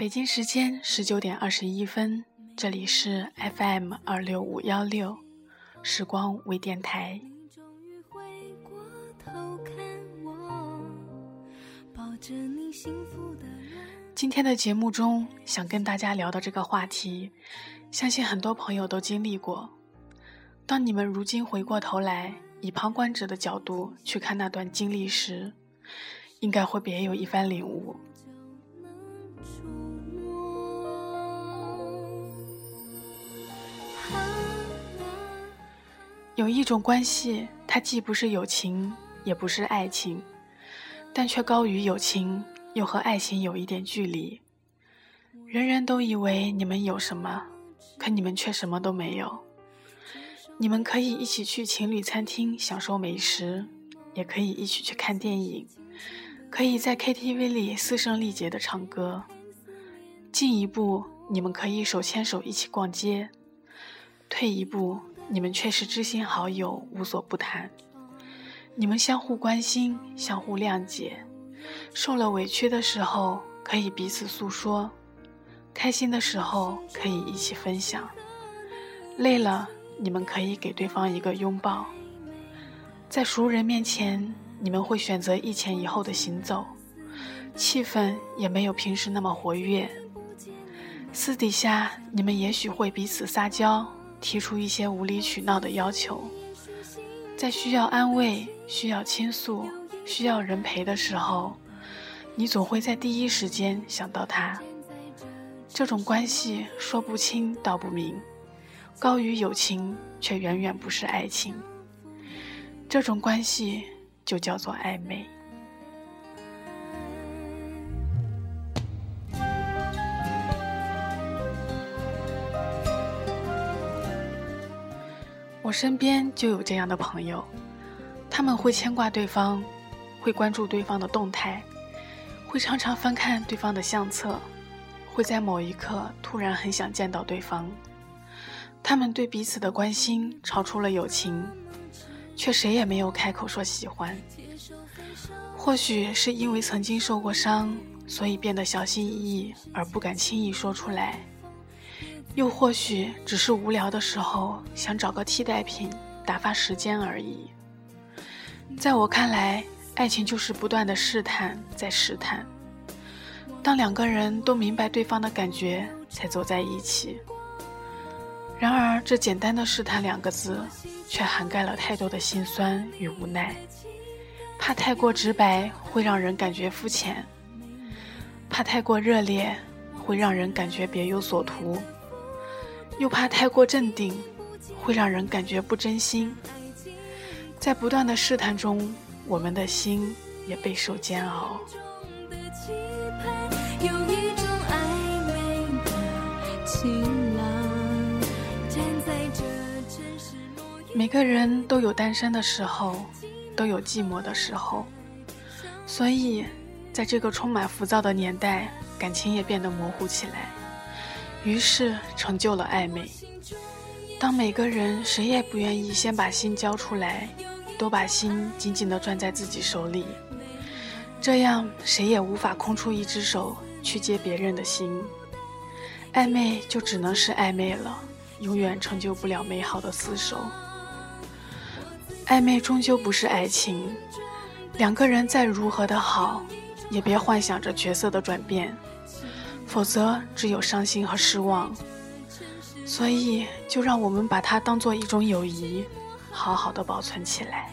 北京时间十九点二十一分，这里是 FM 二六五幺六时光微电台。今天的节目中，想跟大家聊的这个话题，相信很多朋友都经历过。当你们如今回过头来，以旁观者的角度去看那段经历时，应该会别有一番领悟。有一种关系，它既不是友情，也不是爱情，但却高于友情，又和爱情有一点距离。人人都以为你们有什么，可你们却什么都没有。你们可以一起去情侣餐厅享受美食，也可以一起去看电影，可以在 KTV 里嘶声力竭的唱歌。进一步，你们可以手牵手一起逛街；退一步。你们却是知心好友，无所不谈。你们相互关心，相互谅解，受了委屈的时候可以彼此诉说，开心的时候可以一起分享，累了你们可以给对方一个拥抱。在熟人面前，你们会选择一前一后的行走，气氛也没有平时那么活跃。私底下，你们也许会彼此撒娇。提出一些无理取闹的要求，在需要安慰、需要倾诉、需要人陪的时候，你总会在第一时间想到他。这种关系说不清道不明，高于友情却远远不是爱情。这种关系就叫做暧昧。我身边就有这样的朋友，他们会牵挂对方，会关注对方的动态，会常常翻看对方的相册，会在某一刻突然很想见到对方。他们对彼此的关心超出了友情，却谁也没有开口说喜欢。或许是因为曾经受过伤，所以变得小心翼翼，而不敢轻易说出来。又或许只是无聊的时候想找个替代品打发时间而已。在我看来，爱情就是不断的试探再试探，当两个人都明白对方的感觉，才走在一起。然而，这简单的试探两个字，却涵盖了太多的心酸与无奈。怕太过直白会让人感觉肤浅，怕太过热烈会让人感觉别有所图。又怕太过镇定，会让人感觉不真心。在不断的试探中，我们的心也备受煎熬。每个人都有单身的时候，都有寂寞的时候，所以，在这个充满浮躁的年代，感情也变得模糊起来。于是成就了暧昧。当每个人谁也不愿意先把心交出来，都把心紧紧地攥在自己手里，这样谁也无法空出一只手去接别人的心。暧昧就只能是暧昧了，永远成就不了美好的厮守。暧昧终究不是爱情，两个人再如何的好，也别幻想着角色的转变。否则，只有伤心和失望。所以，就让我们把它当做一种友谊，好好的保存起来。